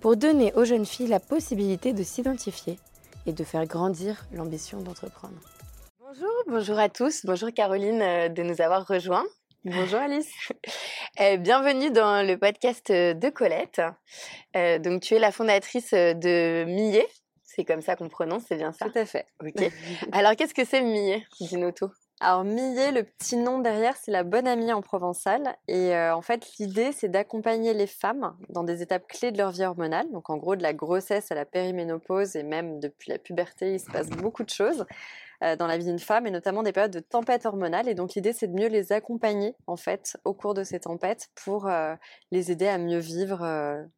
pour donner aux jeunes filles la possibilité de s'identifier et de faire grandir l'ambition d'entreprendre. Bonjour, bonjour à tous, bonjour Caroline euh, de nous avoir rejoints. Bonjour Alice. Euh, bienvenue dans le podcast de Colette. Euh, donc tu es la fondatrice de Millet, c'est comme ça qu'on prononce, c'est bien ça? Tout à fait. Ok. Alors qu'est-ce que c'est Millet? Dis-nous tout. Alors Millet, le petit nom derrière, c'est la bonne amie en provençal. Et euh, en fait, l'idée, c'est d'accompagner les femmes dans des étapes clés de leur vie hormonale. Donc en gros, de la grossesse à la périménopause et même depuis la puberté, il se passe beaucoup de choses euh, dans la vie d'une femme et notamment des périodes de tempête hormonale. Et donc l'idée, c'est de mieux les accompagner en fait au cours de ces tempêtes pour euh, les aider à mieux vivre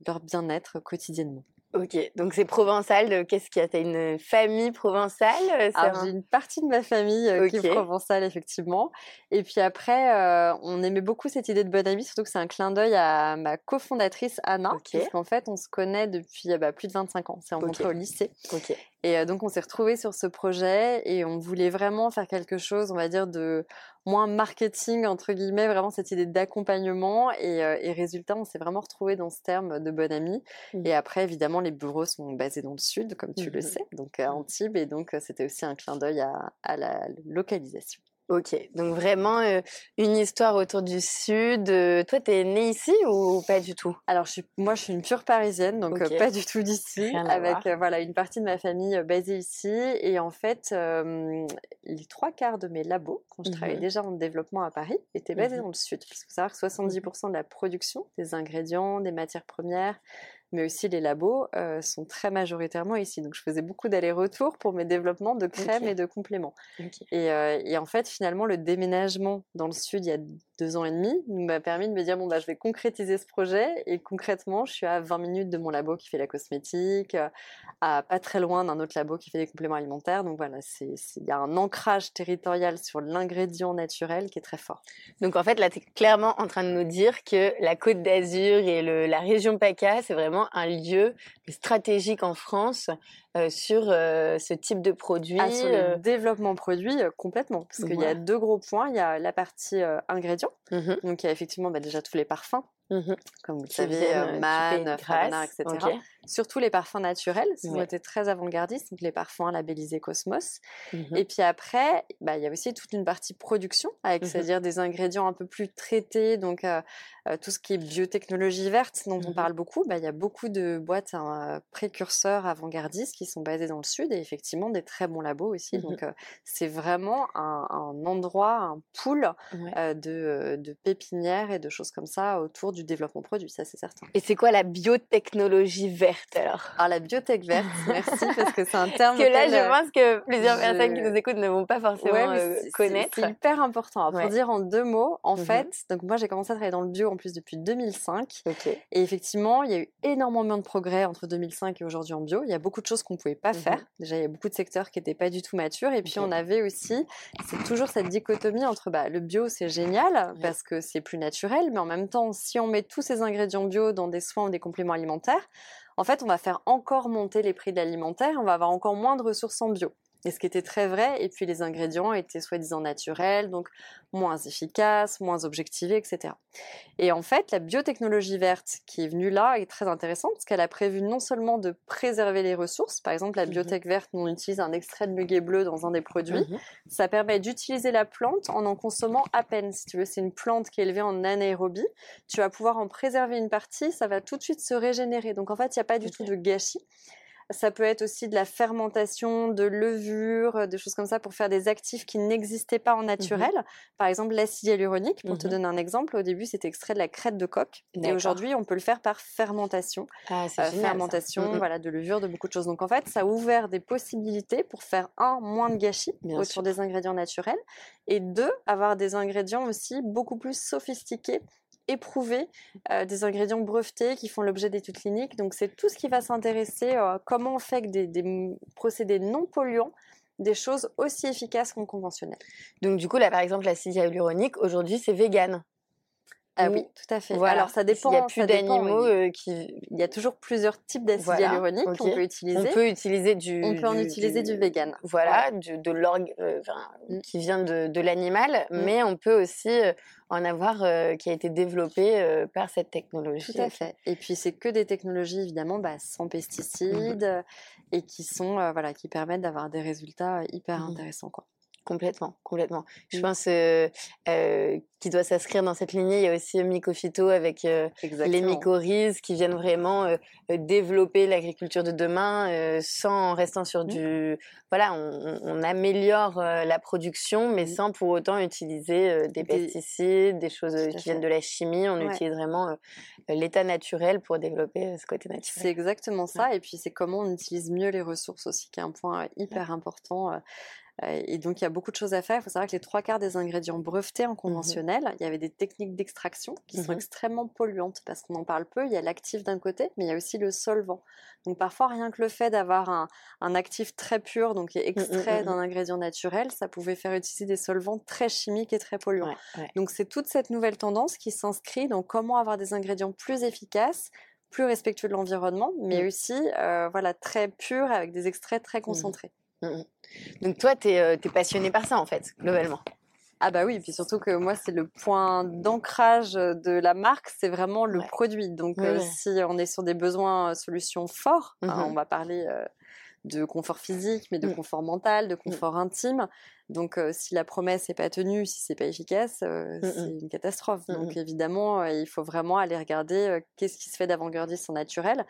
leur bien-être quotidiennement. Ok, donc c'est provençal. Qu'est-ce qu'il y a? T'as une famille provençale euh, Alors j'ai une partie de ma famille euh, qui est provençale effectivement. Et puis après, euh, on aimait beaucoup cette idée de bonne amie, surtout que c'est un clin d'œil à ma cofondatrice Anna, okay. parce qu'en fait on se connaît depuis bah, plus de 25 ans. C'est rencontré okay. au lycée. Ok. Et donc on s'est retrouvés sur ce projet et on voulait vraiment faire quelque chose, on va dire de moins marketing entre guillemets, vraiment cette idée d'accompagnement et, euh, et, résultat, on s'est vraiment retrouvé dans ce terme de bonne amie. Mmh. Et après, évidemment, les bureaux sont basés dans le sud, comme tu mmh. le sais, donc à Antibes, et donc c'était aussi un clin d'œil à, à la localisation. Ok, donc vraiment euh, une histoire autour du Sud. Euh, toi, tu es née ici ou pas du tout? Alors, je suis, moi, je suis une pure parisienne, donc euh, pas du tout d'ici, avec euh, voilà une partie de ma famille basée ici. Et en fait, les trois quarts de mes labos, quand je travaillais Mhm. déjà en développement à Paris, étaient basés Mhm. dans le Sud. Qu'il faut savoir que 70% de la production des ingrédients, des matières premières, mais aussi les labos euh, sont très majoritairement ici. Donc, je faisais beaucoup d'allers-retours pour mes développements de crèmes et de compléments. Et, euh, et en fait, finalement, le déménagement dans le sud il y a deux ans et demi m'a permis de me dire bon bah je vais concrétiser ce projet. Et concrètement, je suis à 20 minutes de mon labo qui fait la cosmétique, euh, à pas très loin d'un autre labo qui fait des compléments alimentaires. Donc voilà, c'est il y a un ancrage territorial sur l'ingrédient naturel qui est très fort. Donc en fait, là, tu es clairement en train de nous dire que la Côte d'Azur et le- la région PACA, c'est vraiment un lieu stratégique en France sur euh, ce type de produit. Ah, sur euh, le développement produit, euh, complètement. Parce qu'il y a deux gros points. Il y a la partie euh, ingrédients. mhm, Donc il y a effectivement bah, déjà tous les parfums, mhm. comme vous le savez, euh, euh, Man, Grasse. etc. Surtout les parfums naturels, ils ont été très avant-gardistes, donc les parfums labellisés Cosmos. Mhm. Et puis après, bah, il y a aussi toute une partie production, avec Mhm. c'est-à-dire des ingrédients un peu plus traités, donc euh, euh, tout ce qui est biotechnologie verte dont on parle beaucoup. Bah, il y a beaucoup de boîtes hein, précurseurs avant-gardistes qui sont basées dans le sud et effectivement des très bons labos aussi. Donc euh, c'est vraiment un, un endroit, un pool euh, euh, de pépinières et de choses comme ça autour du développement produit, ça c'est certain. Et c'est quoi la biotechnologie verte alors? Alors la biotech verte, merci parce que c'est un terme que là, je euh, pense que plusieurs je- personnes qui nous écoutent ne vont pas forcément Ouais, euh, connaître. C'est hyper important. Ouais. Pour dire en deux mots, en Mhm. fait, donc moi j'ai commencé à travailler dans le bio en plus depuis 2005. Ok. Et effectivement, il y a eu énormément de progrès entre 2005 et aujourd'hui en bio. Il y a beaucoup de choses qu'on ne pouvait pas Mhm. faire. Déjà, il y a beaucoup de secteurs qui n'étaient pas du tout matures. Et puis, on avait aussi, c'est toujours cette dichotomie entre bah, le bio, c'est génial parce que c'est plus naturel, mais en même temps, si on met tous ces ingrédients bio dans des soins ou des compléments alimentaires, en fait, on va faire encore monter les prix de l'alimentaire. On va avoir encore moins de ressources en bio. Et ce qui était très vrai, et puis les ingrédients étaient soi-disant naturels, donc moins efficaces, moins objectivés, etc. Et en fait, la biotechnologie verte qui est venue là est très intéressante parce qu'elle a prévu non seulement de préserver les ressources, par exemple la Mhm. biotech verte, on utilise un extrait de muguet bleu dans un des produits, Mhm. ça permet d'utiliser la plante en en consommant à peine. Si tu veux, c'est une plante qui est élevée en anaérobie, tu vas pouvoir en préserver une partie, ça va tout de suite se régénérer. Donc en fait, il n'y a pas du tout de gâchis. Ça peut être aussi de la fermentation, de levure, euh, des choses comme ça pour faire des actifs qui n'existaient pas en naturel. Par exemple, l'acide hyaluronique, pour te Mhm. donner un exemple, au début c'était extrait de la crête de coque. Et aujourd'hui, on peut le faire par fermentation. Ah, Euh, génial, fermentation, Mhm. voilà, de levure, de beaucoup de choses. Donc en fait, ça a ouvert des possibilités pour faire un, moins de gâchis Bien autour sûr. des ingrédients naturels, et deux, avoir des ingrédients aussi beaucoup plus sophistiqués éprouvés, des ingrédients brevetés qui font l'objet d'études cliniques. Donc c'est tout ce qui va s'intéresser à comment on fait que des, procédés non polluants des choses aussi efficaces qu'en conventionnel. Donc du coup là par exemple l'acide hyaluronique aujourd'hui c'est vegan. Ah oui, tout à fait. Alors ça dépend. Il n'y a plus d'animaux qui. Il y a toujours plusieurs types d'acide hyaluronique qu'on peut utiliser. On peut utiliser du. On peut en utiliser du, vegan. Voilà, de l'orgue euh, mm. qui vient de, l'animal, mm. mais on peut aussi en avoir euh, qui a été développé par cette technologie. Tout à fait. Et puis c'est que des technologies évidemment bah, sans pesticides mm-hmm. et qui sont voilà qui permettent d'avoir des résultats hyper intéressants quoi. Complètement, complètement. Je mmh. pense euh, euh, qu'il doit s'inscrire dans cette lignée. Il y a aussi Mycophyto avec euh, les mycorhizes qui viennent vraiment développer l'agriculture de demain sans restant sur mmh. du. Voilà, on, améliore la production, mais mmh. sans pour autant utiliser des, pesticides, des choses qui viennent de la chimie. On utilise vraiment l'état naturel pour développer ce côté naturel. C'est exactement ça. Et puis c'est comment on utilise mieux les ressources aussi, qui est un point hyper important. Euh, et donc, il y a beaucoup de choses à faire. Il faut savoir que les trois quarts des ingrédients brevetés en mmh conventionnel, il y avait des techniques d'extraction qui sont mmh extrêmement polluantes parce qu'on en parle peu. Il y a l'actif d'un côté, mais il y a aussi le solvant. Donc, parfois, rien que le fait d'avoir un, actif très pur, donc mmh, extrait d'un ingrédient naturel, ça pouvait faire utiliser des solvants très chimiques et très polluants. Donc, c'est toute cette nouvelle tendance qui s'inscrit dans comment avoir des ingrédients plus efficaces plus respectueux de l'environnement, mais aussi euh, voilà, très purs avec des extraits très concentrés. Donc toi, tu es, euh, passionné par ça, en fait, globalement. Ah bah oui, et puis surtout que moi, c'est le point d'ancrage de la marque, c'est vraiment le produit. Donc euh, si on est sur des besoins euh, solutions forts, hein, mmh on va parler de confort physique, mais de mmh. confort mental, de confort intime. Donc si la promesse n'est pas tenue, si c'est pas efficace, c'est une catastrophe. Donc évidemment, il faut vraiment aller regarder qu'est-ce qui se fait d'avant-gardiste en naturel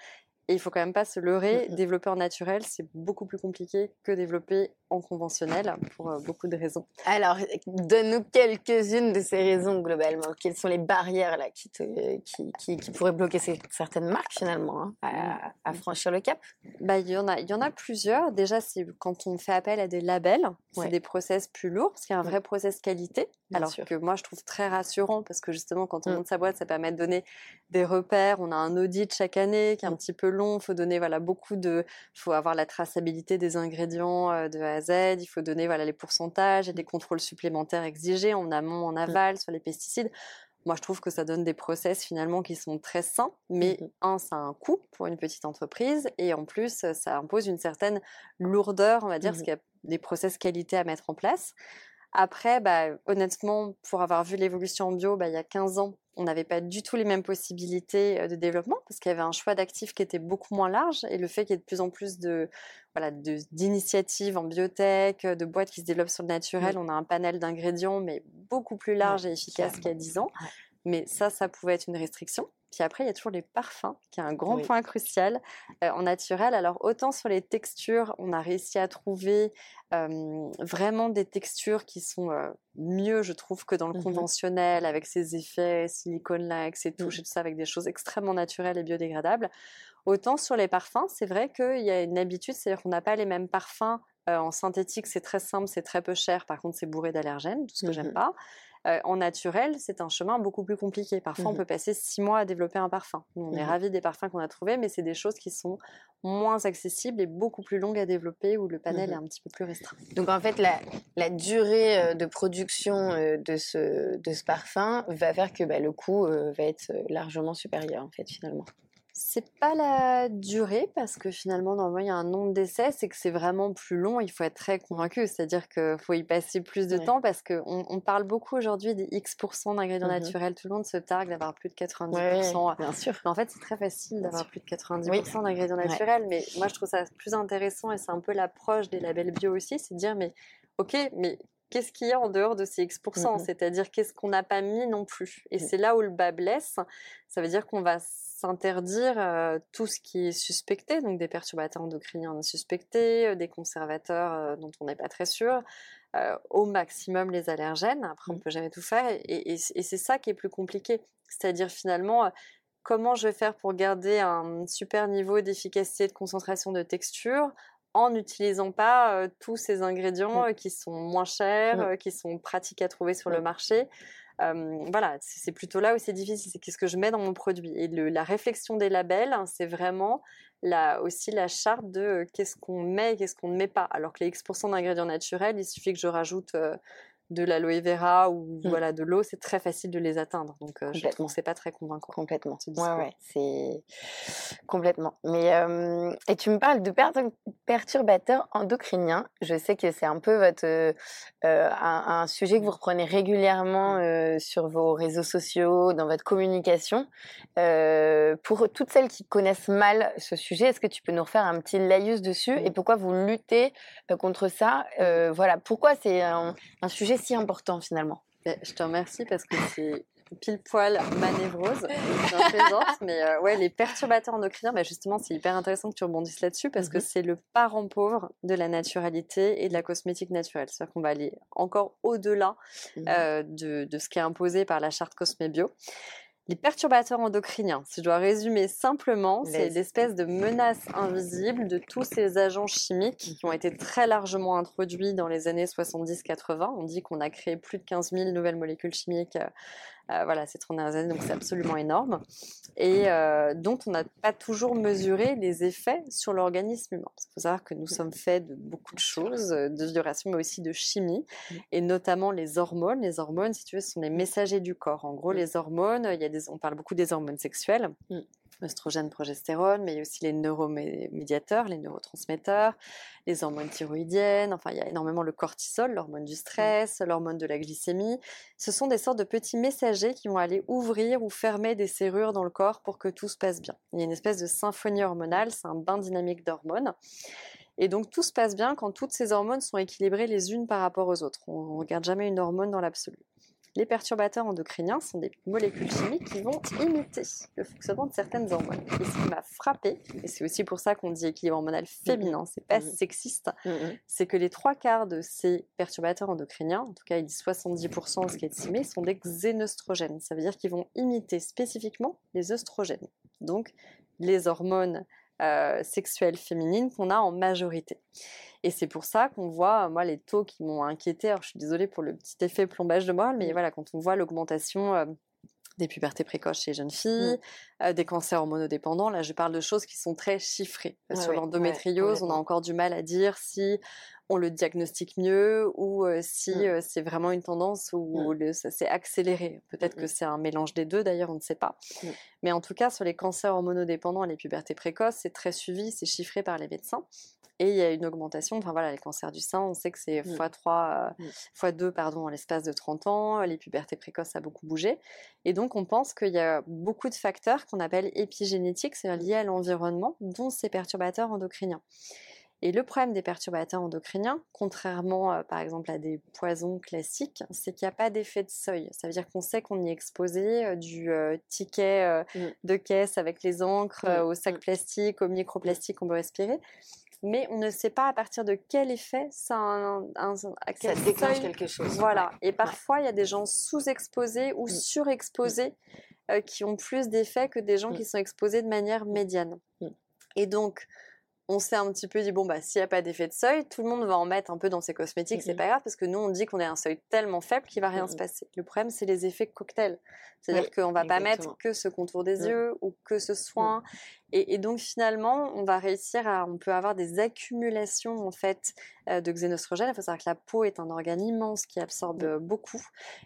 et il faut quand même pas se leurrer, mmh développer en naturel, c'est beaucoup plus compliqué que développer en conventionnel pour euh, beaucoup de raisons. Alors, donne-nous quelques-unes de ces raisons globalement. Quelles sont les barrières là qui, qui, qui, pourraient bloquer certaines marques finalement hein, à, franchir le cap? Bah, il, y en a, il y en a plusieurs. Déjà, c'est quand on fait appel à des labels, c'est des process plus lourds parce qu'il y a un vrai process qualité. alors que moi, je trouve très rassurant parce que justement, quand on mmh. monte sa boîte, ça permet de donner des repères. On a un audit chaque année qui est un petit peu long. Il faut donner voilà, beaucoup de. Il faut avoir la traçabilité des ingrédients euh, de A à Z. Il faut donner voilà, les pourcentages et des contrôles supplémentaires exigés en amont, en mmh. aval sur les pesticides. Moi, je trouve que ça donne des process finalement qui sont très sains, mais mmh un, ça a un coût pour une petite entreprise, et en plus, ça impose une certaine lourdeur, on va dire, mmh parce qu'il y a des process qualité à mettre en place. Après, bah, honnêtement, pour avoir vu l'évolution en bio, bah, il y a 15 ans, on n'avait pas du tout les mêmes possibilités de développement parce qu'il y avait un choix d'actifs qui était beaucoup moins large et le fait qu'il y ait de plus en plus de voilà d'initiatives en biotech, de boîtes qui se développent sur le naturel, on a un panel d'ingrédients mais beaucoup plus large et efficace qu'il y a 10 ans. Mais ça, ça pouvait être une restriction. Puis après, il y a toujours les parfums, qui est un grand point crucial en naturel. Alors, autant sur les textures, on a réussi à trouver vraiment des textures qui sont mieux, je trouve, que dans le mmh conventionnel, avec ces effets silicone-lax et touches et tout ça, avec des choses extrêmement naturelles et biodégradables. Autant sur les parfums, c'est vrai qu'il y a une habitude, c'est-à-dire qu'on n'a pas les mêmes parfums en synthétique, c'est très simple, c'est très peu cher. Par contre, c'est bourré d'allergènes, tout ce que j'aime mmh pas. Euh, en naturel, c'est un chemin beaucoup plus compliqué. Parfois, on mmh peut passer six mois à développer un parfum. On est mmh ravis des parfums qu'on a trouvés, mais c'est des choses qui sont moins accessibles et beaucoup plus longues à développer où le panel mmh est un petit peu plus restreint. Donc en fait, la, durée euh, de production euh, de ce, de ce parfum va faire que bah, le coût va être largement supérieur en fait finalement. C'est pas la durée parce que finalement, normalement, il y a un nombre d'essais, c'est que c'est vraiment plus long. Il faut être très convaincu, c'est-à-dire qu'il faut y passer plus de temps parce qu'on on parle beaucoup aujourd'hui des X% d'ingrédients mmh naturels. Tout le monde se targue d'avoir plus de 90%. bien sûr. Mais en fait, c'est très facile d'avoir plus de 90% d'ingrédients naturels. Mais moi, je trouve ça plus intéressant et c'est un peu l'approche des labels bio aussi, c'est de dire, mais ok, mais qu'est-ce qu'il y a en dehors de ces X%, mmh c'est-à-dire qu'est-ce qu'on n'a pas mis non plus. Et mmh. c'est là où le bas blesse. Ça veut dire qu'on va s'interdire euh, tout ce qui est suspecté, donc des perturbateurs endocriniens suspectés, euh, des conservateurs euh, dont on n'est pas très sûr, au maximum les allergènes. Après, on ne peut jamais tout faire. Et, c'est ça qui est plus compliqué. C'est-à-dire finalement, comment je vais faire pour garder un super niveau d'efficacité, de concentration, de texture en n'utilisant pas tous ces ingrédients mmh. qui sont moins chers, mmh. qui sont pratiques à trouver sur le marché voilà, c'est plutôt là où c'est difficile, c'est qu'est-ce que je mets dans mon produit. Et la réflexion des labels, hein, c'est vraiment la, aussi la charte de qu'est-ce qu'on met et qu'est-ce qu'on ne met pas. Alors que les X% d'ingrédients naturels, il suffit que je rajoute de l'aloe vera ou mmh. voilà de l'eau, c'est très facile de les atteindre. Donc euh, je trouve c'est pas très convaincant. Complètement. Ouais, ouais, c'est complètement. Mais et tu me parles de perturbateurs endocriniens. Je sais que c'est un peu votre euh, un, sujet que vous reprenez régulièrement mmh. euh, sur vos réseaux sociaux, dans votre communication. pour toutes celles qui connaissent mal ce sujet, est-ce que tu peux nous refaire un petit laïus dessus? Et pourquoi vous luttez contre ça? Voilà, pourquoi c'est un, un sujet si important finalement Je te remercie parce que c'est pile poil ma névrose. mais euh, ouais, les perturbateurs endocriniens, ben justement, c'est hyper intéressant que tu rebondisses là-dessus parce que mmh c'est le parent pauvre de la naturalité et de la cosmétique naturelle. C'est-à-dire qu'on va aller encore au-delà mmh euh, de, de, ce qui est imposé par la charte Cosmébio. Les perturbateurs endocriniens, si je dois résumer simplement, c'est l'espèce de menace invisible de tous ces agents chimiques qui ont été très largement introduits dans les années 70-80. On dit qu'on a créé plus de 15 000 nouvelles molécules chimiques euh, voilà, ces 30 dernières années, donc c'est absolument énorme, et euh, dont on n'a pas toujours mesuré les effets sur l'organisme humain. Il faut savoir que nous sommes faits de beaucoup de choses, euh, de vibration, mais aussi de chimie, et notamment les hormones. Les hormones, si tu veux, ce sont les messagers du corps. En gros, les hormones, il y a des, on parle beaucoup des hormones sexuelles oestrogène, progestérone, mais il y a aussi les neuromédiateurs, les neurotransmetteurs, les hormones thyroïdiennes, enfin il y a énormément le cortisol, l'hormone du stress, l'hormone de la glycémie. Ce sont des sortes de petits messagers qui vont aller ouvrir ou fermer des serrures dans le corps pour que tout se passe bien. Il y a une espèce de symphonie hormonale, c'est un bain dynamique d'hormones. Et donc tout se passe bien quand toutes ces hormones sont équilibrées les unes par rapport aux autres. On ne regarde jamais une hormone dans l'absolu. Les perturbateurs endocriniens sont des molécules chimiques qui vont imiter le fonctionnement de certaines hormones. Et ce qui m'a frappé, et c'est aussi pour ça qu'on dit équilibre hormonal féminin, c'est pas sexiste, c'est que les trois quarts de ces perturbateurs endocriniens, en tout cas il dit 70% de ce qui est estimé, sont des xénostrogènes. Ça veut dire qu'ils vont imiter spécifiquement les œstrogènes, donc les hormones euh, sexuelles féminines qu'on a en majorité. Et c'est pour ça qu'on voit, moi, les taux qui m'ont inquiété. Alors, je suis désolée pour le petit effet plombage de moelle, mais voilà, quand on voit l'augmentation euh, des pubertés précoces chez les jeunes filles, mmh. euh, des cancers hormonodépendants. Là, je parle de choses qui sont très chiffrées. Sur l'endométriose, on a encore du mal à dire si on le diagnostique mieux ou euh, si mmh. c'est vraiment une tendance où ça s'est accéléré. Peut-être que c'est un mélange des deux, d'ailleurs, on ne sait pas. Mais en tout cas, sur les cancers hormonodépendants et les pubertés précoces, c'est très suivi, c'est chiffré par les médecins. Et il y a une augmentation, enfin voilà, les cancers du sein, on sait que c'est x3, mmh. x2 mmh. pardon, en l'espace de 30 ans, les pubertés précoces, ça a beaucoup bougé. Et donc on pense qu'il y a beaucoup de facteurs qu'on appelle épigénétiques, c'est-à-dire liés à l'environnement, dont ces perturbateurs endocriniens. Et le problème des perturbateurs endocriniens, contrairement par exemple à des poisons classiques, c'est qu'il n'y a pas d'effet de seuil. Ça veut dire qu'on sait qu'on y est exposé du ticket mmh. de caisse avec les encres, au sac plastique, au microplastique qu'on peut respirer mais on ne sait pas à partir de quel effet ça, un, déclenche quelque chose. Voilà. Et parfois, il y a des gens sous-exposés ou mm. surexposés mm. euh, qui ont plus d'effets que des gens qui sont exposés de manière médiane. Et donc, on s'est un petit peu dit bon bah s'il n'y a pas d'effet de seuil, tout le monde va en mettre un peu dans ses cosmétiques, c'est pas grave parce que nous on dit qu'on est un seuil tellement faible qu'il va rien se passer. Le problème c'est les effets cocktails, c'est-à-dire qu'on va pas mettre que ce contour des yeux ou que ce soin et, donc finalement, on va réussir à, on peut avoir des accumulations en fait euh, de xénostrogène. Il faut savoir que la peau est un organe immense qui absorbe euh, beaucoup,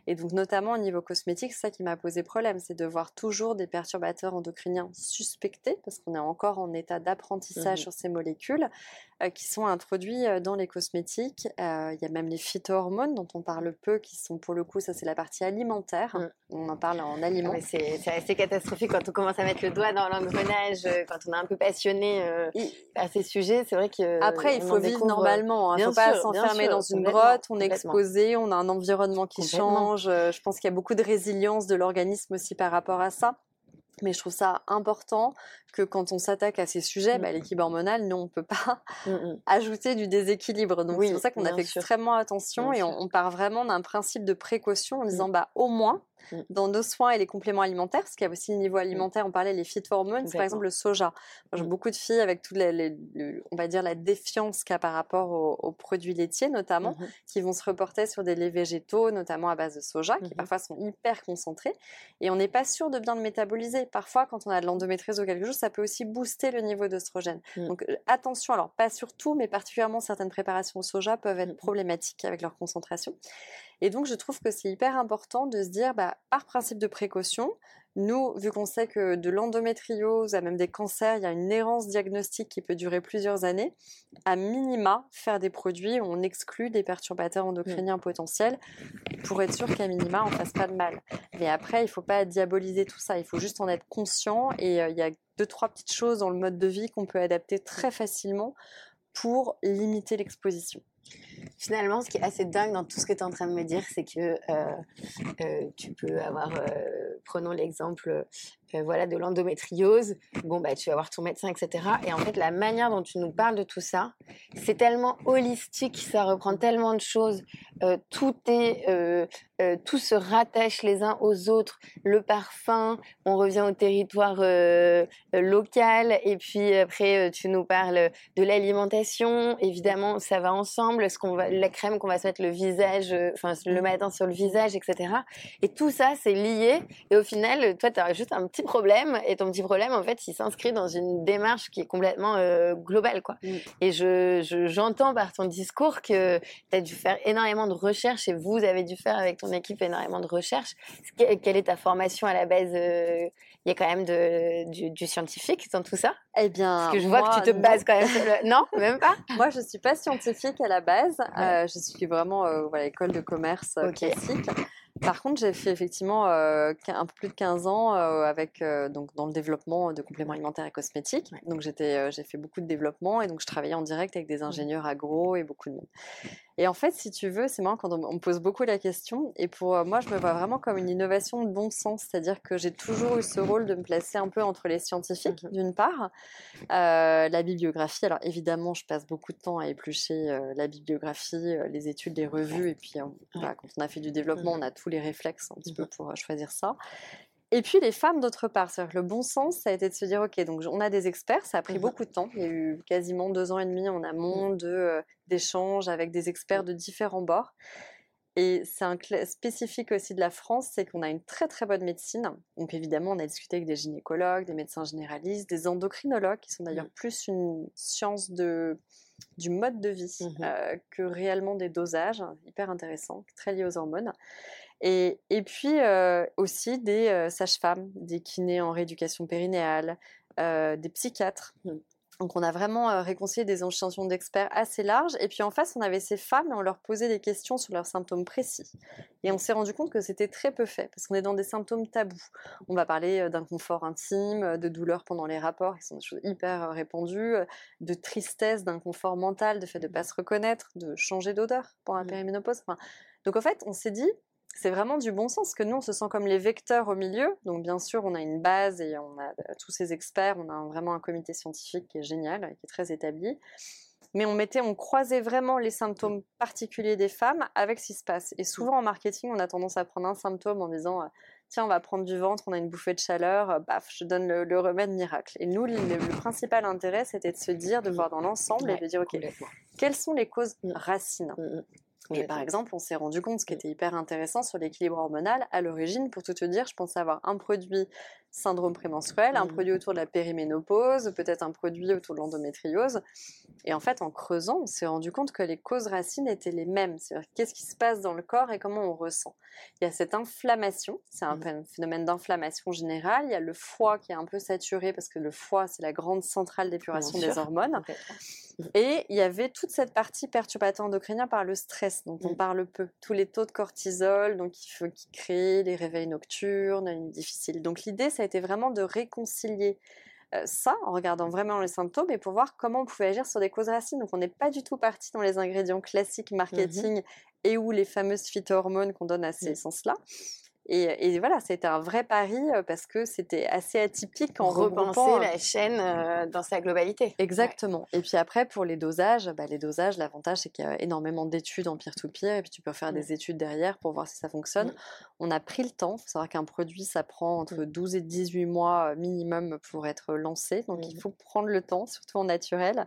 et donc notamment au niveau cosmétique, c'est ça qui m'a posé problème, c'est de voir toujours des perturbateurs endocriniens suspectés, parce qu'on est encore en état d'apprentissage mmh sur ces molécules, euh, qui sont introduits dans les cosmétiques. Il y a même les phytohormones dont on parle peu, qui sont pour le coup, ça c'est la partie alimentaire. Mmh. On en parle en aliments. c'est assez catastrophique quand on commence à mettre le doigt dans l'engrenage quand on est un peu passionné euh, à ces sujets, c'est vrai que. Après, il faut vivre normalement. Il hein. ne faut pas s'enfermer dans une grotte. On est exposé, on a un environnement qui change. Euh, je pense qu'il y a beaucoup de résilience de l'organisme aussi par rapport à ça. Mais je trouve ça important que quand on s'attaque à ces sujets, bah, mmh. l'équilibre hormonal, nous, on ne peut pas mmh, mmh. ajouter du déséquilibre. Donc, c'est pour ça qu'on a fait extrêmement attention et on, part vraiment d'un principe de précaution en disant, bah, au moins, mmh. dans nos soins et les compléments alimentaires, parce qu'il y a aussi le niveau alimentaire, on parlait les phytohormones, c'est par exemple le soja. J'ai beaucoup de filles avec toute les, on va dire la défiance qu'il y a par rapport aux, produits laitiers notamment, qui vont se reporter sur des laits végétaux, notamment à base de soja, qui parfois sont hyper concentrés, et on n'est pas sûr de bien le métaboliser. Parfois, quand on a de l'endométriose ou quelque chose, ça peut aussi booster le niveau d'oestrogène. Donc attention, alors pas sur tout, mais particulièrement certaines préparations au soja peuvent être problématiques avec leur concentration. Et donc, je trouve que c'est hyper important de se dire, bah, par principe de précaution, nous, vu qu'on sait que de l'endométriose à même des cancers, il y a une errance diagnostique qui peut durer plusieurs années, à minima, faire des produits où on exclut des perturbateurs endocriniens potentiels pour être sûr qu'à minima, on ne fasse pas de mal. Mais après, il ne faut pas diaboliser tout ça, il faut juste en être conscient et euh, il y a deux, trois petites choses dans le mode de vie qu'on peut adapter très facilement pour limiter l'exposition. Finalement, ce qui est assez dingue dans tout ce que tu es en train de me dire, c'est que euh, euh, tu peux avoir, prenons l'exemple voilà, de l'endométriose, bon, bah, tu vas voir ton médecin, etc. Et en fait, la manière dont tu nous parles de tout ça, c'est tellement holistique, ça reprend tellement de choses. tout est, tout se rattache les uns aux autres. Le parfum, on revient au territoire local, et puis après, tu nous parles de l'alimentation. Évidemment, ça va ensemble. Ce qu'on va, la crème qu'on va se mettre le visage, enfin le matin sur le visage, etc. Et tout ça, c'est lié. Et au final, toi, tu as juste un petit problème et ton petit problème, en fait, il s'inscrit dans une démarche qui est complètement euh, globale, quoi. Mm. Et je, j'entends par ton discours que tu as dû faire énormément de recherches et vous avez dû faire avec ton équipe énormément de recherches. Quelle est ta formation à la base euh, Il y a quand même de, du, scientifique dans tout ça Eh bien, parce que je vois que tu te bases quand même sur le... Non, même pas. moi, je suis pas scientifique à la base. Euh, je suis vraiment voilà, école de commerce classique. Par contre, j'ai fait effectivement euh, un peu plus de 15 ans euh, avec, euh, donc, dans le développement de compléments alimentaires et cosmétiques. Donc, j'étais, j'ai fait beaucoup de développement et donc je travaillais en direct avec des mmh. ingénieurs agro et beaucoup de monde. Et en fait, si tu veux, c'est marrant quand on, me pose beaucoup la question. Et pour euh, moi, je me vois vraiment comme une innovation de bon sens. C'est-à-dire que j'ai toujours eu ce rôle de me placer un peu entre les scientifiques, mmh d'une part, euh, la bibliographie. Alors évidemment, je passe beaucoup de temps à éplucher euh, la bibliographie, les études, les revues. Et puis, quand on a fait du développement, mmh on a tous les réflexes un petit mmh peu pour choisir ça. Et puis les femmes d'autre part, cest le bon sens, ça a été de se dire, ok, donc on a des experts, ça a pris mmh beaucoup de temps, il y a eu quasiment deux ans et demi en amont mmh. de, euh, d'échanges avec des experts de différents bords. Et c'est un spécifique aussi de la France, c'est qu'on a une très très bonne médecine. Donc évidemment, on a discuté avec des gynécologues, des médecins généralistes, des endocrinologues, qui sont d'ailleurs mmh. plus une science de, du mode de vie euh, que réellement des dosages, hyper intéressant, très lié aux hormones. Et, puis euh, aussi des euh, sages-femmes, des kinés en rééducation périnéale, des psychiatres. Donc on a vraiment réconcilié des échantillons d'experts assez larges. Et puis en face, on avait ces femmes et on leur posait des questions sur leurs symptômes précis. Et on s'est rendu compte que c'était très peu fait, parce qu'on est dans des symptômes tabous. On va parler d'inconfort intime, de douleur pendant les rapports, qui sont des choses hyper répandues, de tristesse, d'inconfort mental, de fait de ne pas se reconnaître, de changer d'odeur pendant la mmh. périménopause. donc en fait, on s'est dit, c'est vraiment du bon sens, que nous, on se sent comme les vecteurs au milieu. Donc, bien sûr, on a une base et on a euh, tous ces experts. On a vraiment un comité scientifique qui est génial, qui est très établi. Mais on mettait, on croisait vraiment les symptômes particuliers des femmes avec ce qui se passe. Et souvent en marketing, on a tendance à prendre un symptôme en disant euh, tiens, on va prendre du ventre, on a une bouffée de chaleur, euh, baf, je donne le, remède miracle. Et nous, le, principal intérêt, c'était de se dire, de voir dans l'ensemble et de dire ok, quelles sont les causes mmh. racines? Et par exemple, on s'est rendu compte, ce qui était hyper intéressant sur l'équilibre hormonal, à l'origine, pour tout te dire, je pensais avoir un produit syndrome prémenstruel, un mmh. produit autour de la périménopause, peut-être un produit autour de l'endométriose. Et en fait, en creusant, on s'est rendu compte que les causes racines étaient les mêmes. C'est-à-dire qu'est-ce qui se passe dans le corps et comment on ressent? Il y a cette inflammation, c'est un mmh. phénomène d'inflammation générale. Il y a le foie qui est un peu saturé parce que le foie, c'est la grande centrale d'épuration des hormones. Et il y avait toute cette partie perturbateur endocrinien par le stress, dont on mmh. parle peu. Tous les taux de cortisol, donc il faut qui créent les réveils nocturnes, une difficile. Donc l'idée, ça a été vraiment de réconcilier euh, ça en regardant vraiment les symptômes et pour voir comment on pouvait agir sur des causes racines. Donc on n'est pas du tout parti dans les ingrédients classiques mmh marketing et ou les fameuses phytohormones qu'on donne à ces mmh. essences-là. Et, voilà, c'était un vrai pari parce que c'était assez atypique en repenser la chaîne dans sa globalité. Exactement. Et puis après, pour les dosages, bah, les dosages, l'avantage c'est qu'il y a énormément d'études en peer-to-peer et puis tu peux faire mmh. des études derrière pour voir si ça fonctionne. Mmh. On a pris le temps. Il faut savoir qu'un produit, ça prend entre 12 mmh. et 18 mois minimum pour être lancé. Donc il faut prendre le temps, surtout en naturel.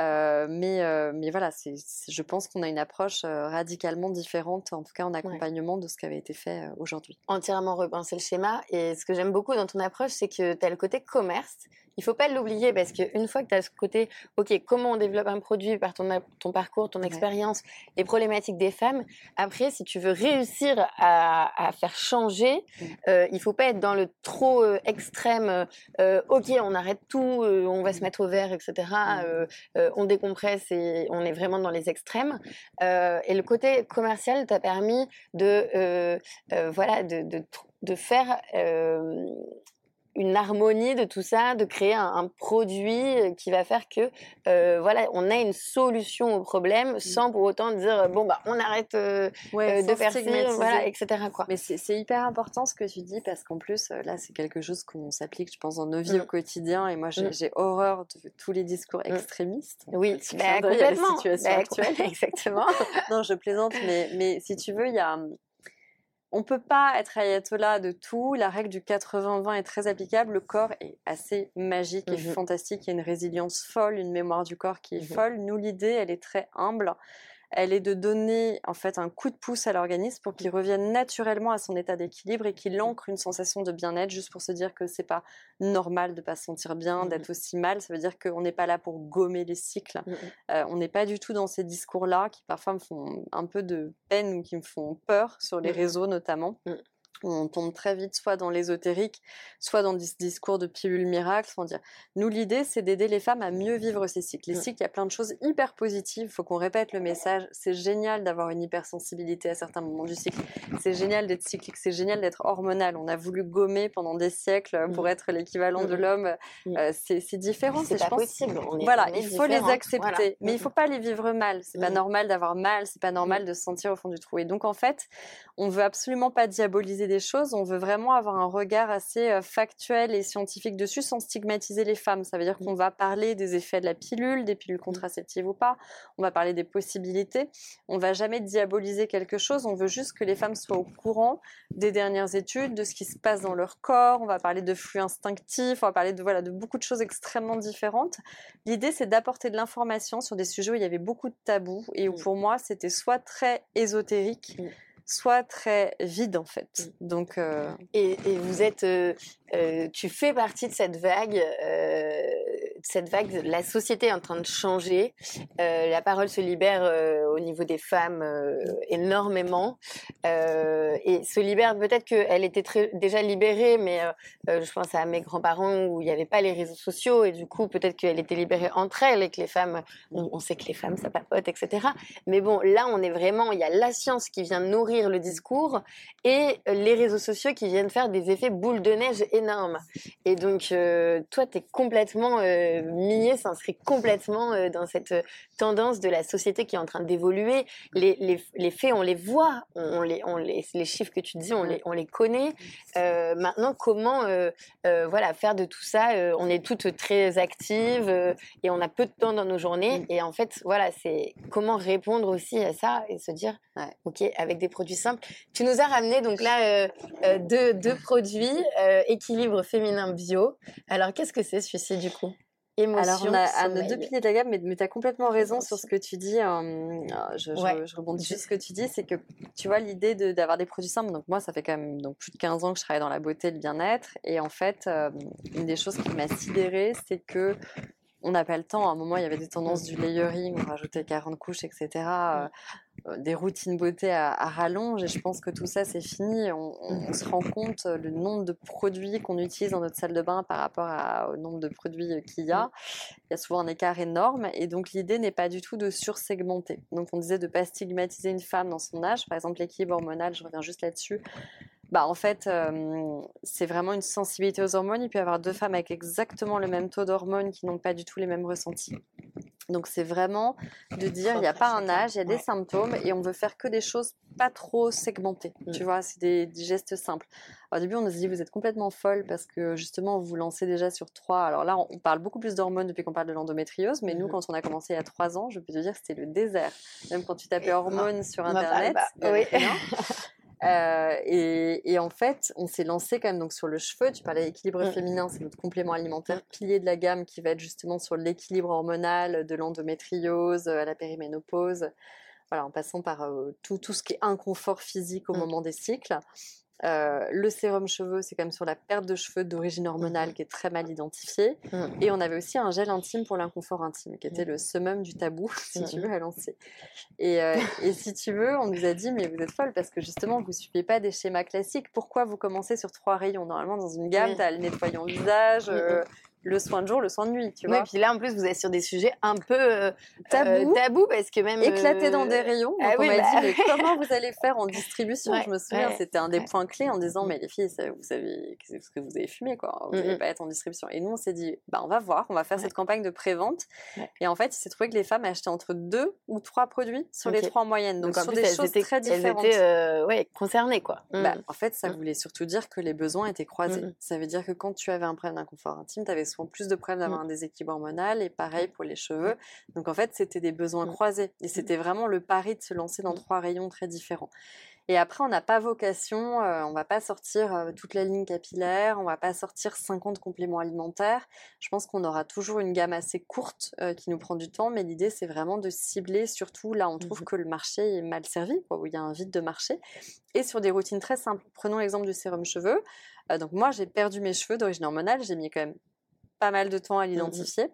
Euh, mais, euh, mais voilà, c'est, je pense qu'on a une approche euh, radicalement différente, en tout cas en accompagnement de ce qui avait été fait aujourd'hui. Entièrement repenser le schéma. Et ce que j'aime beaucoup dans ton approche, c'est que tu as le côté commerce il faut pas l'oublier parce qu'une fois que tu as ce côté, OK, comment on développe un produit par ton, ton parcours, ton expérience, les problématiques des femmes, après, si tu veux réussir à, faire changer, il mmh. euh, il faut pas être dans le trop euh, extrême, euh, OK, on arrête tout, on va se mettre au vert, etc. Mmh. on décompresse et on est vraiment dans les extrêmes. et le côté commercial t'a permis de, voilà, de, de, de faire une harmonie de tout ça, de créer un, produit euh, qui va faire que euh, voilà, on a une solution au problème mmh. sans pour autant dire bon bah on arrête euh, de faire ci, voilà, etc. Quoi. Mais c'est hyper important ce que tu dis parce qu'en plus là c'est quelque chose qu'on s'applique, je pense, dans nos vies mmh. au quotidien et moi j'ai mmh. horreur de tous les discours extrémistes. Oui, bah, complètement. La situation actuelle. Exactement. non, je plaisante, mais mais si tu veux, il y a on peut pas être ayatollah de tout. La règle du 80-20 est très applicable. Le corps est assez magique et mmh fantastique. Il y a une résilience folle, une mémoire du corps qui est mmh folle. Nous, l'idée, elle est très humble elle est de donner en fait un coup de pouce à l'organisme pour qu'il revienne naturellement à son état d'équilibre et qu'il ancre une sensation de bien-être juste pour se dire que c'est pas normal de pas se sentir bien, mmh d'être aussi mal. Ça veut dire qu'on n'est pas là pour gommer les cycles. Mmh euh, on n'est pas du tout dans ces discours-là qui parfois me font un peu de peine ou qui me font peur sur les mmh réseaux notamment on tombe très vite soit dans l'ésotérique, soit dans des discours de pilules miracles. dire. Nous, l'idée, c'est d'aider les femmes à mieux vivre ces cycles. Les mmh. cycles, il y a plein de choses hyper positives. Il faut qu'on répète le message. C'est génial d'avoir une hypersensibilité à certains moments du cycle. C'est génial d'être cyclique. C'est génial d'être hormonal. On a voulu gommer pendant des siècles pour mmh. être l'équivalent de l'homme. Euh, c'est différent. C'est pas possible. voilà, il faut les accepter. Mais il faut pas les vivre mal. C'est pas normal d'avoir mal. C'est pas normal de se sentir au fond du trou. Et donc, en fait, on veut absolument pas diaboliser des choses, on veut vraiment avoir un regard assez euh, factuel et scientifique dessus sans stigmatiser les femmes. Ça veut dire mmh. qu'on va parler des effets de la pilule, des pilules mmh. contraceptives ou pas, on va parler des possibilités. On va jamais diaboliser quelque chose, on veut juste que les femmes soient au courant des dernières études, de ce qui se passe dans leur corps, on va parler de flux instinctifs, on va parler de, voilà, de beaucoup de choses extrêmement différentes. L'idée, c'est d'apporter de l'information sur des sujets où il y avait beaucoup de tabous et où mmh. pour moi, c'était soit très ésotérique, soit très vide en fait. Mmh. Donc euh, et, vous êtes, euh, euh, tu fais partie de cette vague, cette vague. La société est en train de changer. la parole se libère au niveau des femmes énormément et se libère. Peut-être qu'elle était très, déjà libérée, mais je pense à mes grands-parents où il n'y avait pas les réseaux sociaux et du coup peut-être qu'elle était libérée entre elles et que les femmes, on, sait que les femmes ça papote, etc. Mais bon, là on est vraiment, il y a la science qui vient nourrir le discours et les réseaux sociaux qui viennent faire des effets boule de neige énormes. Et donc, euh, toi, tu es complètement euh, ça s'inscrit complètement euh, dans cette tendance de la société qui est en train d'évoluer. Les, les, les, faits, on les voit, on, les, on les, les chiffres que tu dis, on les, on les connaît. Euh, maintenant, comment voilà, faire de tout ça On est toutes très actives et on a peu de temps dans nos journées. Et en fait, voilà, c'est comment répondre aussi à ça et se dire, OK, avec des produits simple. Tu nous as ramené donc là euh, euh, deux, produits euh, équilibre féminin bio. Alors qu'est-ce que c'est celui-ci du coup? Alors, on a, deux piliers de la gamme, mais, tu as complètement raison sur ce que tu dis. je, rebondis juste ce que tu dis, c'est que tu vois l'idée d'avoir des produits simples. Donc, moi, ça fait quand même donc, plus de 15 ans que je travaille dans la beauté et le bien-être. Et en fait, une des choses qui m'a sidérée, c'est que on n'a pas le temps. À un moment, il y avait des tendances du layering, on rajoutait 40 couches, etc. Euh, des routines beauté à, rallonge et je pense que tout ça c'est fini. On, se rend compte euh, le nombre de produits qu'on utilise dans notre salle de bain par rapport au nombre de produits euh, qu'il y a. Il y a souvent un écart énorme et donc l'idée n'est pas du tout de sursegmenter. Donc on disait de pas stigmatiser une femme dans son âge, par exemple l'équilibre hormonal, je reviens juste là-dessus. Bah, en fait, c'est vraiment une sensibilité aux hormones. Il peut y avoir deux femmes avec exactement le même taux d'hormones qui n'ont pas du tout les mêmes ressentis. Donc c'est vraiment de dire il n'y a pas un âge, il y a des symptômes et on veut faire que des choses pas trop segmentées. Mmh. Tu vois, c'est des, gestes simples. au début, on nous a dit vous êtes complètement folle parce que justement vous vous lancez déjà sur trois. Alors là, on parle beaucoup plus d'hormones depuis qu'on parle de l'endométriose, mais nous, mmh. quand on a commencé il y a trois ans, je peux te dire que c'était le désert. Même quand tu tapais hormones sur internet, oui. Euh, et, en fait, on s'est lancé quand même donc sur le cheveu. Tu parlais d'équilibre mmh. féminin, c'est notre complément alimentaire pilier de la gamme qui va être justement sur l'équilibre hormonal de l'endométriose à la périménopause. Voilà, en passant par euh, tout, tout ce qui est inconfort physique au mmh. moment des cycles. Euh, le sérum cheveux, c'est quand même sur la perte de cheveux d'origine hormonale mmh qui est très mal identifiée. Mmh. Et on avait aussi un gel intime pour l'inconfort intime, qui était le summum du tabou, si tu veux, à lancer. Et, euh, et, si tu veux, on nous a dit, mais vous êtes folle parce que justement, vous ne suivez pas des schémas classiques. Pourquoi vous commencez sur trois rayons? Normalement, dans une gamme, tu as le nettoyant visage, mmh euh, le soin de jour, le soin de nuit, tu vois. et puis là, en plus, vous êtes sur des sujets un peu euh, tabou, tabou, parce que même éclaté dans des rayons. Donc ah on m'a dit, bah mais comment vous allez faire en distribution? Je me souviens, c'était un des points clés en disant, mais les filles, vous savez ce que vous avez fumé, quoi. Vous n'allez pas être en distribution. Et nous, on s'est dit, bah, on va voir, on va faire cette campagne de prévente. Et en fait, il s'est trouvé que les femmes achetaient entre deux ou trois produits sur les trois moyennes. Donc, sur des choses très différentes. Elles étaient euh, concernées, quoi. Bah, mmh. en fait, ça mmh. voulait surtout dire que les besoins étaient croisés. Ça veut dire que quand tu avais un problème d'inconfort intime, tu avais souvent plus de problèmes d'avoir mmh. un déséquilibre hormonal et pareil pour les cheveux. Donc en fait, c'était des besoins mmh. croisés et c'était vraiment le pari de se lancer dans trois rayons très différents. Et après, on n'a pas vocation, euh, on va pas sortir euh, toute la ligne capillaire, on va pas sortir 50 compléments alimentaires. Je pense qu'on aura toujours une gamme assez courte euh, qui nous prend du temps, mais l'idée c'est vraiment de cibler surtout là on trouve que le marché est mal servi, où il y a un vide de marché, et sur des routines très simples. Prenons l'exemple du sérum cheveux. donc moi j'ai perdu mes cheveux d'origine hormonale, j'ai mis quand même pas mal de temps à mmh l'identifier.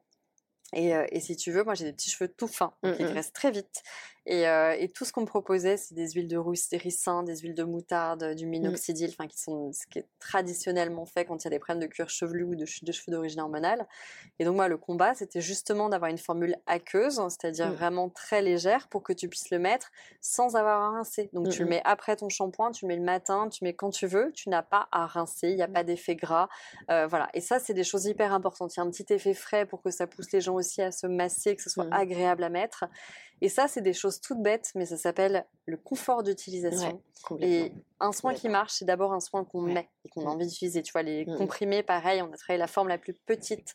Et, et, si tu veux, moi j'ai des petits cheveux tout fins, donc ils restent très vite. Euh, et, tout ce qu'on me proposait, c'est des huiles de ricin, des huiles de moutarde, du mmh. minoxidil, enfin qui sont ce qui est traditionnellement fait quand il y a des problèmes de cuir chevelu ou de de cheveux d'origine hormonale. Et donc moi, le combat, c'était justement d'avoir une formule aqueuse, c'est-à-dire mmh. vraiment très légère, pour que tu puisses le mettre sans avoir à rincer. Donc tu le mets après ton shampoing, tu le mets le matin, tu le mets quand tu veux, tu n'as pas à rincer, il n'y a pas d'effet gras, euh, voilà. Et ça, c'est des choses hyper importantes. Il y a un petit effet frais pour que ça pousse les gens aussi à se masser, que ce soit agréable à mettre. Et ça, c'est des choses toutes bêtes, mais ça s'appelle le confort d'utilisation. et un soin qui marche, c'est d'abord un soin qu'on met et qu'on a envie d'utiliser. Tu vois, les mmh. comprimés, pareil, on a travaillé la forme la plus petite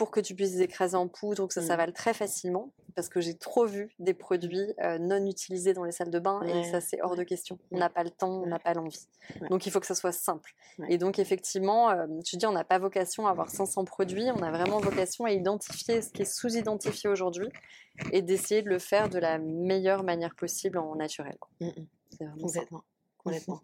pour que tu puisses les écraser en poudre ou que ça mmh. s'avale très facilement. Parce que j'ai trop vu des produits euh, non utilisés dans les salles de bain et ça, c'est hors de question. On n'a pas le temps, on n'a pas l'envie. Donc, il faut que ça soit simple. Et donc, effectivement, euh, je dis, on n'a pas vocation à avoir 500 produits, on a vraiment vocation à identifier ce qui est sous-identifié aujourd'hui et d'essayer de le faire de la meilleure manière possible en naturel. Mmh, mmh. C'est vraiment Complètement. Complètement.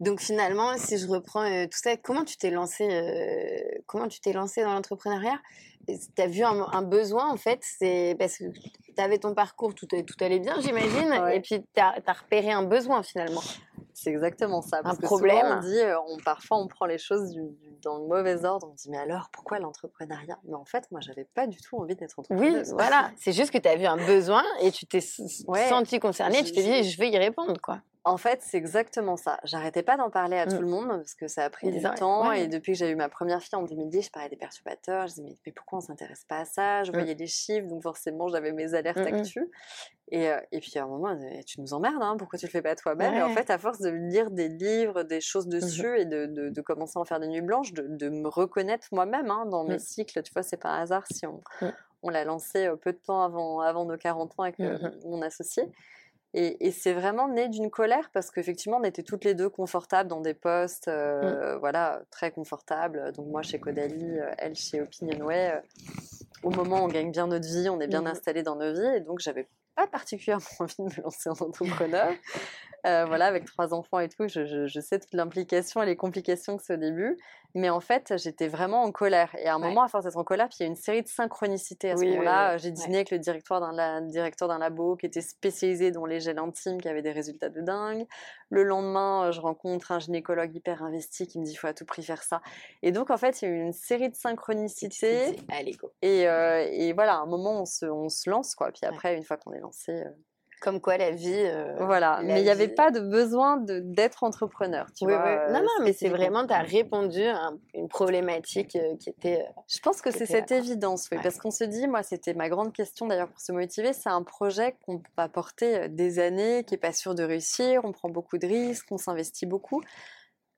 Donc finalement, si je reprends euh, tout ça, comment tu t'es lancé, euh, comment tu t'es lancé dans l'entrepreneuriat? Tu as vu un, besoin en fait, c'est parce que tu avais ton parcours, tout, tout allait bien, j'imagine, et puis tu as, repéré un besoin finalement. C'est exactement ça. Parce un problème. on dit, euh, on, parfois on prend les choses dans le mauvais ordre. On dit, mais alors pourquoi l'entrepreneuriat? Mais en fait, moi, j'avais pas du tout envie d'être entrepreneuse. Oui, voilà. C'est juste que tu as vu un besoin et tu t'es senti concernée. Tu t'es dit, je vais y répondre, quoi. En fait, c'est exactement ça. J'arrêtais pas d'en parler à tout mmh. le monde parce que ça a pris du temps. Et depuis que j'ai eu ma première fille en 2010, je parlais des perturbateurs. Je disais, mais, pourquoi on s'intéresse pas à ça? Je mmh. voyais des chiffres, donc forcément, j'avais mes alertes mmh, actus. Et, euh, et, puis à un moment, tu nous emmerdes, hein, pourquoi tu le fais pas toi-même? Et en fait, à force de lire des livres, des choses dessus et de, de, commencer à en faire des nuits blanches, de, de me reconnaître moi-même hein, dans mes cycles, tu vois, c'est pas un hasard si on, on l'a lancé euh, peu de temps avant, avant nos 40 ans avec euh, mon associé. Et, c'est vraiment né d'une colère parce qu'effectivement, on était toutes les deux confortables dans des postes, mmh. euh, voilà, très confortables. Donc moi chez Caudalie, euh, elle chez Opinionway. Euh, au moment où on gagne bien notre vie, on est bien mmh. installé dans nos vies, et donc j'avais pas particulièrement envie de me lancer en entrepreneur. voilà, avec trois enfants et tout, je, je sais toute l'implication et les complications que c'est au début. Mais en fait, j'étais vraiment en colère. Et à un moment, à force d'être en colère, puis il y a une série de synchronicités à ce moment-là. j'ai dîné avec le directeur d'un, directeur d'un labo qui était spécialisé dans les gels intimes, qui avait des résultats de dingue. Le lendemain, euh, je rencontre un gynécologue hyper investi qui me dit il faut à tout prix faire ça. Et donc, en fait, il y a eu une série de synchronicités. Allez, go. Et, euh, et, voilà, à un moment, on se, on se lance, quoi. Puis après, une fois qu'on est lancé. Euh, Comme quoi la vie. Euh, voilà, mais il n'y avait pas de besoin d'être entrepreneur. Tu oui, vois, oui. Non, non, mais c'est vraiment, tu as répondu à une problématique qui était. Je pense que c'est cette évidence, oui, parce qu'on se dit, moi, c'était ma grande question d'ailleurs pour se motiver, c'est un projet qu'on va porter des années, qui n'est pas sûr de réussir, on prend beaucoup de risques, on s'investit beaucoup.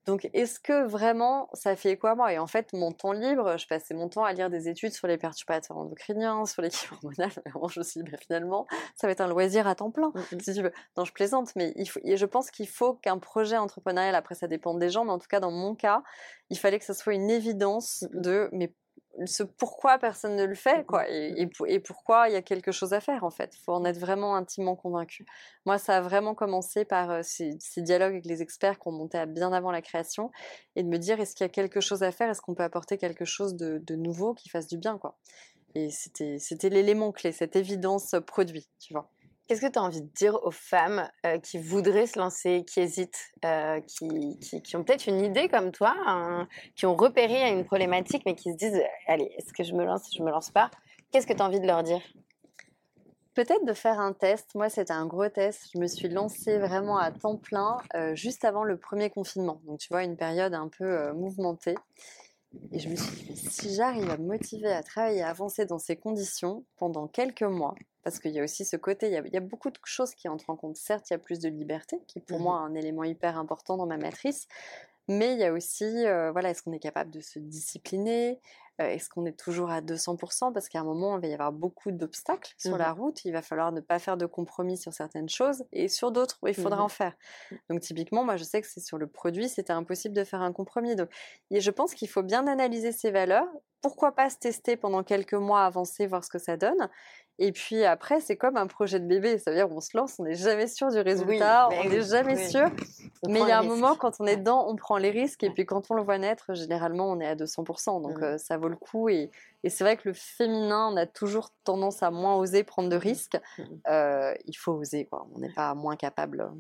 Donc, est-ce que vraiment ça fait quoi moi? Et en fait, mon temps libre, je passais mon temps à lire des études sur les perturbateurs endocriniens, sur l'équilibre hormonal. je me suis dit, bah, finalement, ça va être un loisir à temps plein, mmh, si tu veux. Non, je plaisante, mais il faut, je pense qu'il faut qu'un projet entrepreneurial, après ça dépend des gens, mais en tout cas, dans mon cas, il fallait que ça soit une évidence mmh, de, mais ce pourquoi personne ne le fait, quoi, et, et, pourquoi il y a quelque chose à faire, en fait. Il faut en être vraiment intimement convaincu. Moi, ça a vraiment commencé par euh, ces, dialogues avec les experts qui ont monté bien avant la création, et de me dire, est-ce qu'il y a quelque chose à faire? Est-ce qu'on peut apporter quelque chose de, de nouveau qui fasse du bien, quoi? Et c'était l'élément clé, cette évidence produit, tu vois. Qu'est-ce que tu as envie de dire aux femmes euh, qui voudraient se lancer, qui hésitent, euh, qui, ont peut-être une idée comme toi, qui ont repéré une problématique, mais qui se disent Allez, est-ce que je me lance, je me lance pas? Qu'est-ce que tu as envie de leur dire? Peut-être de faire un test. Moi, c'était un gros test. Je me suis lancée vraiment à temps plein euh, juste avant le premier confinement. Donc, tu vois, une période un peu mouvementée. Et je me suis dit, si j'arrive à me motiver à travailler, à avancer dans ces conditions pendant quelques mois, parce qu'il y a aussi ce côté, il y, a, beaucoup de choses qui entrent en compte. Certes, il y a plus de liberté, qui est pour mmh moi un élément hyper important dans ma matrice, mais il y a aussi, euh, voilà, est-ce qu'on est capable de se discipliner euh, Est-ce qu'on est toujours à 200% Parce qu'à un moment, il va y avoir beaucoup d'obstacles sur mmh la route. Il va falloir ne pas faire de compromis sur certaines choses et sur d'autres, il faudra mmh en faire. Donc typiquement, moi, je sais que c'est sur le produit, c'était impossible de faire un compromis. Donc je pense qu'il faut bien analyser ses valeurs. Pourquoi pas se tester pendant quelques mois, avancer, voir ce que ça donne et puis après, c'est comme un projet de bébé. Ça veut dire qu'on se lance, on n'est jamais sûr du résultat, on n'est jamais sûr. mais il y a un moment, quand on est dedans, on prend les risques. Et puis quand on le voit naître, généralement, on est à 200%. Donc mmh. euh, ça vaut le coup. Et, c'est vrai que le féminin, on a toujours tendance à moins oser prendre de mmh. risques. Mmh. Euh, il faut oser, quoi. On n'est pas moins capable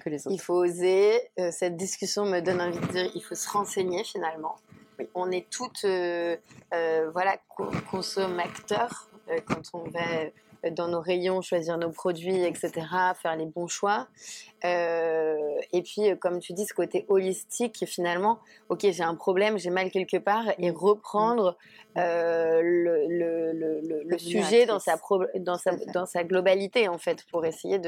que les autres. Il faut oser. Euh, cette discussion me donne envie de dire il faut se renseigner finalement. On est toutes voilà, consommateurs euh, quand on va euh, dans nos rayons, choisir nos produits, etc., faire les bons choix. Euh, et puis, comme tu dis, ce côté holistique, finalement, ok, j'ai un problème, j'ai mal quelque part, et reprendre le, le, le, le sujet dans sa, dans, sa, dans sa globalité, en fait, pour essayer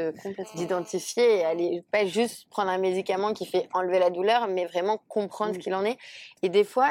d'identifier et aller, pas juste prendre un médicament qui fait enlever la douleur, mais vraiment comprendre ce qu'il en est. Et des fois,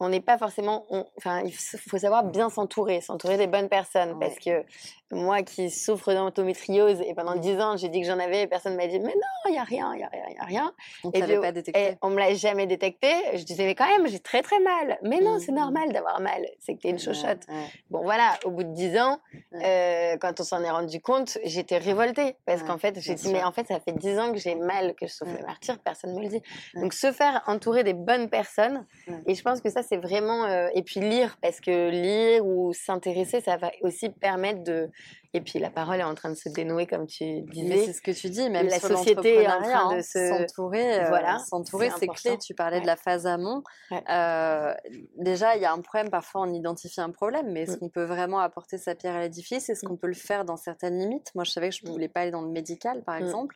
on n'est pas forcément, enfin, il faut savoir bien s'entourer, s'entourer des bonnes personnes, parce que moi qui souffre d'endométriose et pendant dix ans j'ai dit que j'en avais et personne m'a dit mais non il y a rien il y a rien il y a rien. On et pas détecté. on me l'a jamais détecté. Je disais mais quand même j'ai très très mal. Mais non c'est mmh, normal d'avoir mal. C'est que t'es une chochotte. Bon voilà au bout de dix ans euh, quand on s'en est rendu compte j'étais révoltée. Parce qu'en fait j'ai dit mais en fait ça fait dix ans que j'ai mal que je souffre le martyr personne me le dit. Donc se faire entourer des bonnes personnes et je pense que ça c'est vraiment euh, et puis lire. Parce que lire ou s'intéresser ça va aussi permettre de et puis la parole est en train de se dénouer, comme tu disais. C'est ce que tu dis, même la société est en train de hein, se s'entourer. Euh, voilà, s'entourer, c'est clé. Tu parlais de la phase amont. Euh, déjà, il y a un problème. Parfois, on identifie un problème, mais est-ce mm. qu'on peut vraiment apporter sa pierre à l'édifice? Est-ce mm. qu'on peut le faire dans certaines limites? Moi, je savais que je ne mm. voulais pas aller dans le médical, par exemple.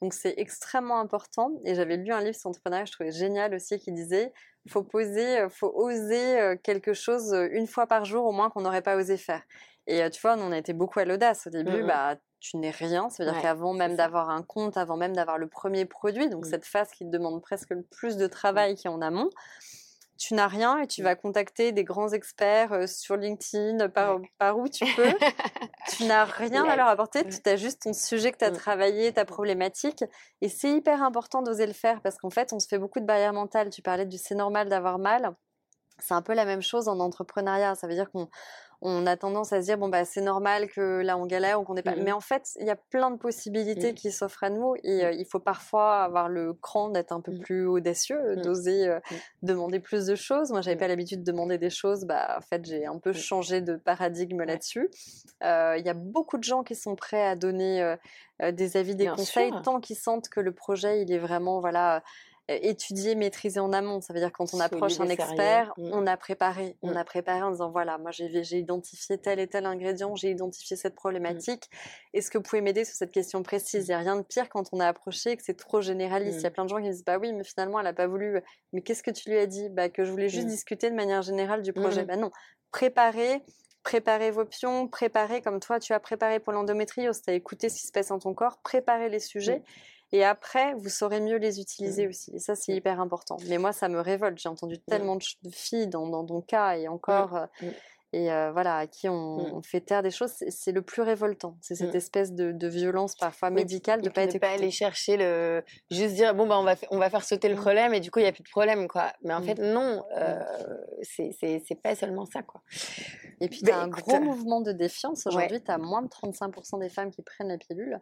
Donc, c'est extrêmement important. Et j'avais lu un livre sur l'entrepreneuriat, je trouvais génial aussi, qui disait faut poser, euh, faut oser quelque chose une fois par jour au moins qu'on n'aurait pas osé faire. Et tu vois, on a été beaucoup à l'audace. Au début, mmh bah, tu n'es rien. Ça veut dire qu'avant même d'avoir un compte, avant même d'avoir le premier produit, donc mmh. cette phase qui te demande presque le plus de mmh. travail qui est en amont, tu n'as rien et tu vas contacter des grands experts sur LinkedIn, par, par, où tu peux. tu n'as rien à leur apporter, tu as juste ton sujet que tu as travaillé, ta problématique. Et c'est hyper important d'oser le faire parce qu'en fait, on se fait beaucoup de barrières mentales. Tu parlais du c'est normal d'avoir mal. C'est un peu la même chose en entrepreneuriat. Ça veut dire qu'on on a tendance à se dire bon bah c'est normal que là on galère ou qu'on n'est pas. Mmh Mais en fait, il y a plein de possibilités mmh. qui s'offrent à nous et euh, il faut parfois avoir le cran d'être un peu mmh. plus audacieux, d'oser euh, demander plus de choses. Moi, j'avais pas l'habitude de demander des choses. Bah en fait, j'ai un peu changé de paradigme là-dessus. Euh, il y a beaucoup de gens qui sont prêts à donner des avis, des conseils tant qu'ils sentent que le projet il est vraiment voilà étudier, maîtriser en amont. Ça veut dire quand on approche un expert, mmh. on a préparé. On mmh. a préparé en disant voilà, moi j'ai identifié tel et tel ingrédient, j'ai identifié cette problématique. Est-ce que vous pouvez m'aider sur cette question précise? Il n'y a rien de pire quand on a approché et que c'est trop généraliste. Il y a plein de gens qui disent bah oui, mais finalement elle n'a pas voulu. Mais qu'est-ce que tu lui as dit? Bah, Que je voulais juste discuter de manière générale du projet. Bah non, préparer préparer vos pions, préparer comme toi tu as préparé pour l'endométriose, tu as écouté ce qui se passe dans ton corps, préparer les sujets. Et après, vous saurez mieux les utiliser aussi. Et ça, c'est hyper important. Mais moi, ça me révolte. J'ai entendu tellement de filles dans, dans ton cas et encore. Euh, et euh, voilà, à qui on, fait taire des choses, c'est le plus révoltant. C'est cette espèce de, violence parfois médicale de pas être pas aller chercher le, juste dire bon bah on va on va faire sauter le problème et du coup il y a plus de problème quoi. Mais en fait non, euh, c'est pas seulement ça quoi. Et puis tu as un gros mouvement de défiance aujourd'hui. Tu as moins de 35% des femmes qui prennent la pilule.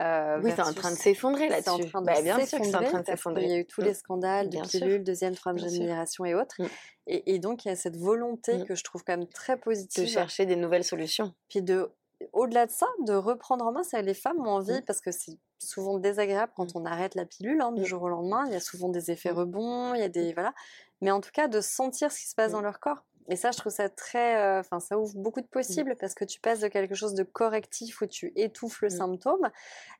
Euh, oui, c'est en train de s'effondrer là-dessus. C'est en train de bah, bien sûr que c'est en train de s'effondrer. Il y a eu tous les mmh. scandales de pilules, deuxième, troisième génération et autres. Mmh. Et, donc, il y a cette volonté mmh. que je trouve quand même très positive. De chercher des nouvelles solutions. Puis de, au-delà de ça, de reprendre en main, ça les femmes ont envie, parce que c'est souvent désagréable quand on arrête la pilule hein, du jour au lendemain. Il y a souvent des effets rebonds, il y a des voilà. Mais en tout cas, de sentir ce qui se passe dans leur corps. Et ça, je trouve ça très. Euh, enfin, ça ouvre beaucoup de mmh. possibles parce que tu passes de quelque chose de correctif où tu étouffes le mmh. symptôme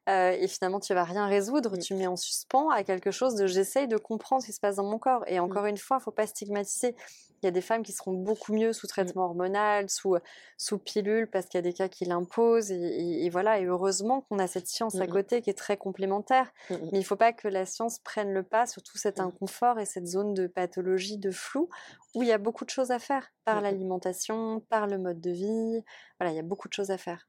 euh, et finalement tu vas rien résoudre, mmh. tu mets en suspens à quelque chose de j'essaye de comprendre ce qui se passe dans mon corps. Et encore une fois, il faut pas stigmatiser. Il y a des femmes qui seront beaucoup mieux sous traitement hormonal, sous, sous pilule, parce qu'il y a des cas qui l'imposent. Et, voilà, et heureusement qu'on a cette science à côté qui est très complémentaire. Mais il ne faut pas que la science prenne le pas sur tout cet inconfort et cette zone de pathologie, de flou, où il y a beaucoup de choses à faire par l'alimentation, par le mode de vie. Voilà, il y a beaucoup de choses à faire.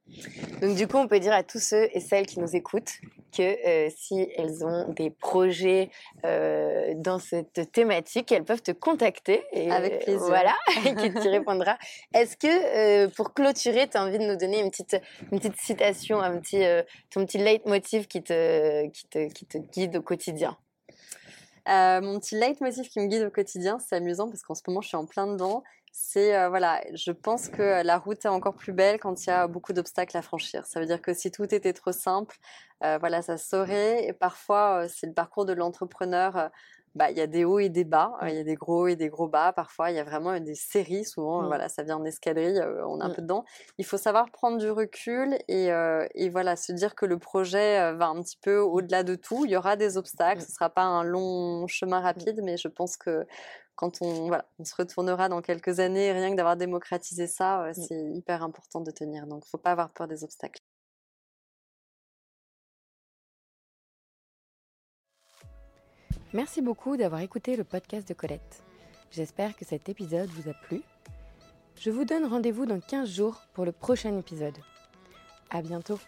Donc du coup, on peut dire à tous ceux et celles qui nous écoutent que euh, si elles ont des projets euh, dans cette thématique, elles peuvent te contacter. Et, Avec plaisir. Voilà, et qui t'y répondra. Est-ce que euh, pour clôturer, tu as envie de nous donner une petite, une petite citation, un petit, ton petit leitmotiv qui te, qui, te, qui te guide au quotidien? Mon petit leitmotiv qui me guide au quotidien, c'est amusant parce qu'en ce moment je suis en plein dedans c'est euh, voilà, je pense que la route est encore plus belle quand il y a beaucoup d'obstacles à franchir. Ça veut dire que si tout était trop simple, euh, voilà, ça saurait. Et parfois, euh, c'est le parcours de l'entrepreneur. Bah, il y a des hauts et des bas, il y a des gros et des gros bas. Parfois, il y a vraiment des séries. Souvent, mmh. voilà, ça vient en escadrille, on est un mmh. peu dedans. Il faut savoir prendre du recul et, et voilà, se dire que le projet va un petit peu au-delà de tout. Il y aura des obstacles. Mmh. Ce sera pas un long chemin rapide, mais je pense que quand on, voilà, on se retournera dans quelques années, rien que d'avoir démocratisé ça, mmh. c'est hyper important de tenir. Donc, il ne faut pas avoir peur des obstacles. Merci beaucoup d'avoir écouté le podcast de Colette. J'espère que cet épisode vous a plu. Je vous donne rendez-vous dans 15 jours pour le prochain épisode. À bientôt!